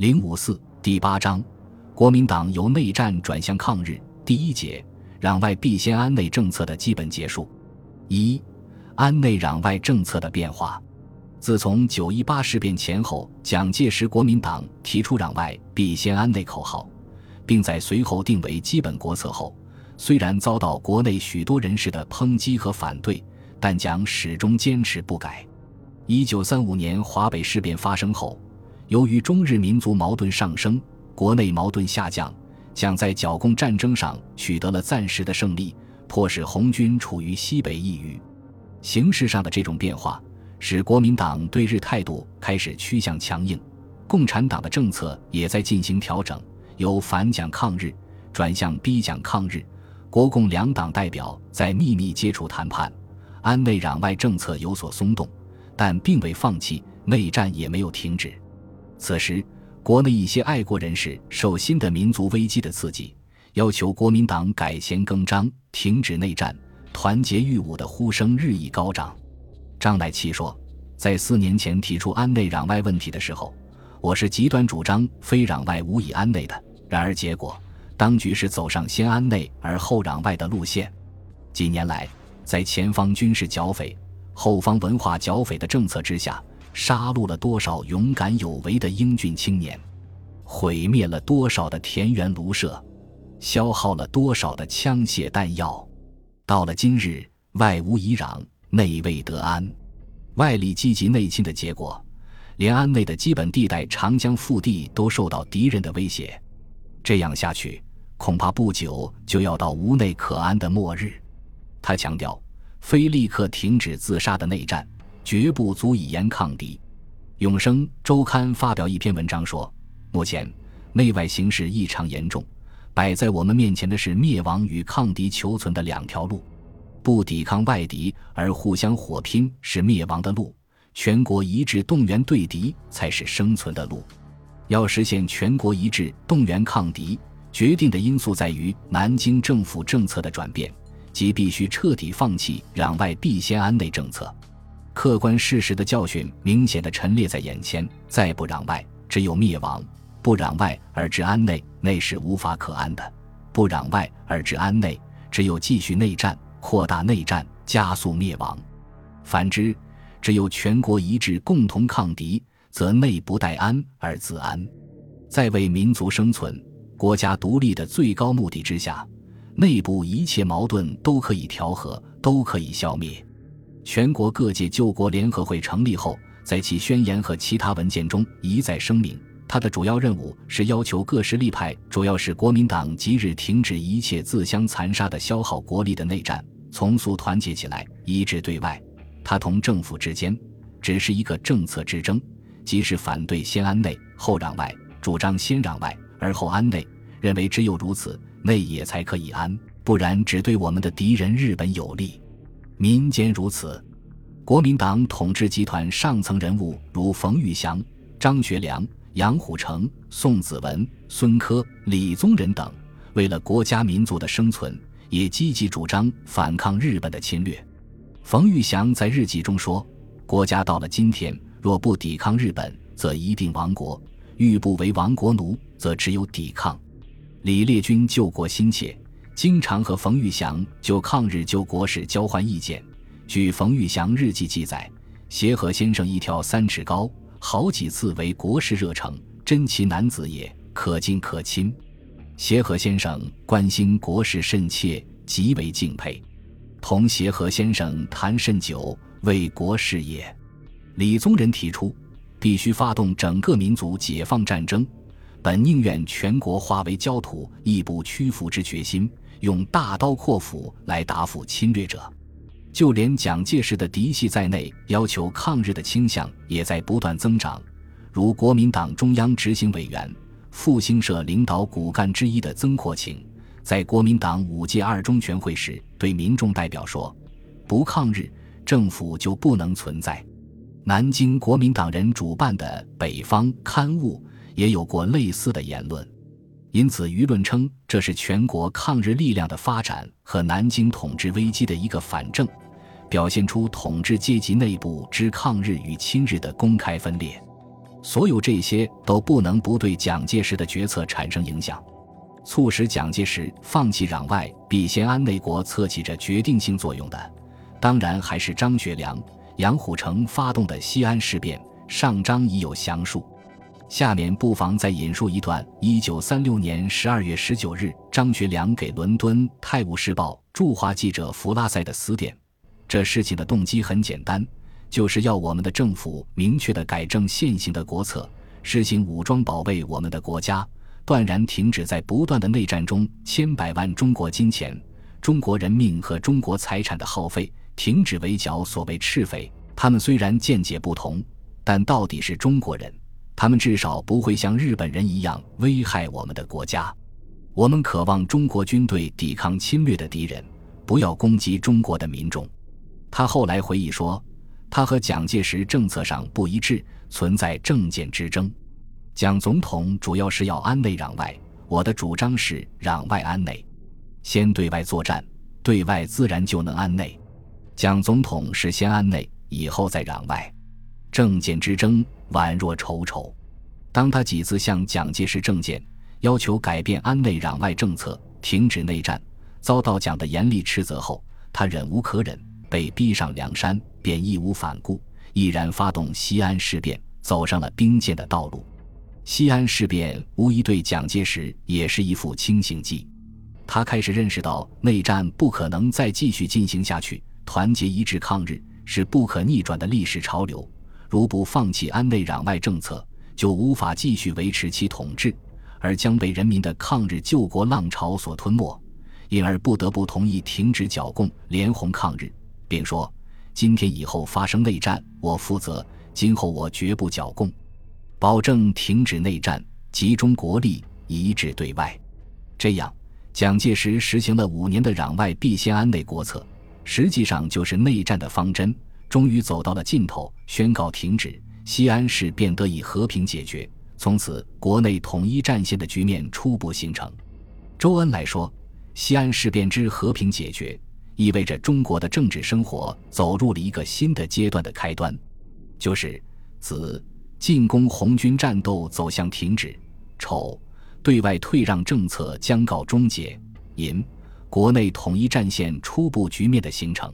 零五四第八章，国民党由内战转向抗日。第一节，攘外必先安内政策的基本结束。一、安内攘外政策的变化。自从九一八事变前后，蒋介石国民党提出攘外必先安内口号，并在随后定为基本国策后，虽然遭到国内许多人士的抨击和反对，但蒋始终坚持不改。一九三五年华北事变发生后。由于中日民族矛盾上升，国内矛盾下降，蒋在剿共战争上取得了暂时的胜利，迫使红军处于西北一隅。形势上的这种变化，使国民党对日态度开始趋向强硬，共产党的政策也在进行调整，由反蒋抗日转向逼蒋抗日。国共两党代表在秘密接触谈判，安内攘外政策有所松动，但并未放弃，内战也没有停止。此时，国内一些爱国人士受新的民族危机的刺激，要求国民党改弦更张、停止内战、团结御侮的呼声日益高涨。张乃器说：“在四年前提出安内攘外问题的时候，我是极端主张非攘外无以安内的。然而结果，当局是走上先安内而后攘外的路线。几年来，在前方军事剿匪、后方文化剿匪的政策之下。”杀戮了多少勇敢有为的英俊青年，毁灭了多少的田园庐舍，消耗了多少的枪械弹药。到了今日，外无以攘，内未得安。外力积极内侵的结果，连安内的基本地带长江腹地都受到敌人的威胁。这样下去，恐怕不久就要到无内可安的末日。他强调，非立刻停止自杀的内战。绝不足以言抗敌。永生周刊发表一篇文章说，目前内外形势异常严重，摆在我们面前的是灭亡与抗敌求存的两条路。不抵抗外敌而互相火拼是灭亡的路，全国一致动员对敌才是生存的路。要实现全国一致动员抗敌，决定的因素在于南京政府政策的转变，即必须彻底放弃攘外必先安内政策。客观事实的教训明显的陈列在眼前：再不攘外，只有灭亡；不攘外而治安内，内是无法可安的；不攘外而治安内，只有继续内战、扩大内战、加速灭亡。反之，只有全国一致共同抗敌，则内不待安而自安。在为民族生存、国家独立的最高目的之下，内部一切矛盾都可以调和，都可以消灭。全国各界救国联合会成立后，在其宣言和其他文件中一再声明，他的主要任务是要求各实力派，主要是国民党，即日停止一切自相残杀的消耗国力的内战，从速团结起来，一致对外。他同政府之间只是一个政策之争，即是反对先安内后攘外，主张先攘外而后安内，认为只有如此，内也才可以安，不然只对我们的敌人日本有利。民间如此，国民党统治集团上层人物如冯玉祥、张学良、杨虎城、宋子文、孙科、李宗仁等，为了国家民族的生存，也积极主张反抗日本的侵略。冯玉祥在日记中说：“国家到了今天，若不抵抗日本，则一定亡国；欲不为亡国奴，则只有抵抗。”李烈钧救国心切。经常和冯玉祥就抗日救国事交换意见。据冯玉祥日记记载，协和先生一跳三尺高，好几次为国事热诚，真奇男子也，可敬可亲。协和先生关心国事甚切，极为敬佩。同协和先生谈甚久，为国事也。李宗仁提出，必须发动整个民族解放战争，本宁愿全国化为焦土，亦不屈服之决心。用大刀阔斧来答复侵略者，就连蒋介石的嫡系在内，要求抗日的倾向也在不断增长。如国民党中央执行委员、复兴社领导骨干之一的曾扩情，在国民党五届二中全会时对民众代表说：“不抗日，政府就不能存在。”南京国民党人主办的《北方》刊物也有过类似的言论。因此，舆论称这是全国抗日力量的发展和南京统治危机的一个反证，表现出统治阶级内部之抗日与亲日的公开分裂。所有这些都不能不对蒋介石的决策产生影响。促使蒋介石放弃攘外必先安内国策起着决定性作用的，当然还是张学良、杨虎城发动的西安事变。上章已有详述，下面不妨再引述一段1936年12月19日张学良给伦敦《泰晤士报》驻华记者弗拉塞的词典。这事情的动机很简单，就是要我们的政府明确地改正现行的国策，实行武装保卫我们的国家。断然停止在不断的内战中千百万中国金钱、中国人命和中国财产的耗费，停止围剿所谓赤匪。他们虽然见解不同，但到底是中国人，他们至少不会像日本人一样危害我们的国家。我们渴望中国军队抵抗侵略的敌人，不要攻击中国的民众。他后来回忆说，他和蒋介石政策上不一致，存在政见之争。蒋总统主要是要安内攘外，我的主张是攘外安内，先对外作战，对外自然就能安内。蒋总统是先安内，以后再攘外，政见之争宛若愁愁。当他几次向蒋介石政见要求改变安内攘外政策，停止内战，遭到蒋的严厉斥责后，他忍无可忍，被逼上梁山，便义无反顾，毅然发动西安事变，走上了兵谏的道路。西安事变无疑对蒋介石也是一副清醒剂，他开始认识到内战不可能再继续进行下去，团结一致抗日是不可逆转的历史潮流。如不放弃安内攘外政策，就无法继续维持其统治，而将被人民的抗日救国浪潮所吞没，因而不得不同意停止剿共，联红抗日，并说：“今天以后发生内战，我负责；今后我绝不剿共。”保证停止内战，集中国力，一致对外。这样，蒋介石实行了五年的攘外必先安内国策，实际上就是内战的方针，终于走到了尽头，宣告停止，西安事变得以和平解决。从此，国内统一战线的局面初步形成。周恩来说：“西安事变之和平解决，意味着中国的政治生活走入了一个新的阶段的开端，就是子。”进攻红军战斗走向停止，丑对外退让政策将告终结，寅国内统一战线初步局面的形成。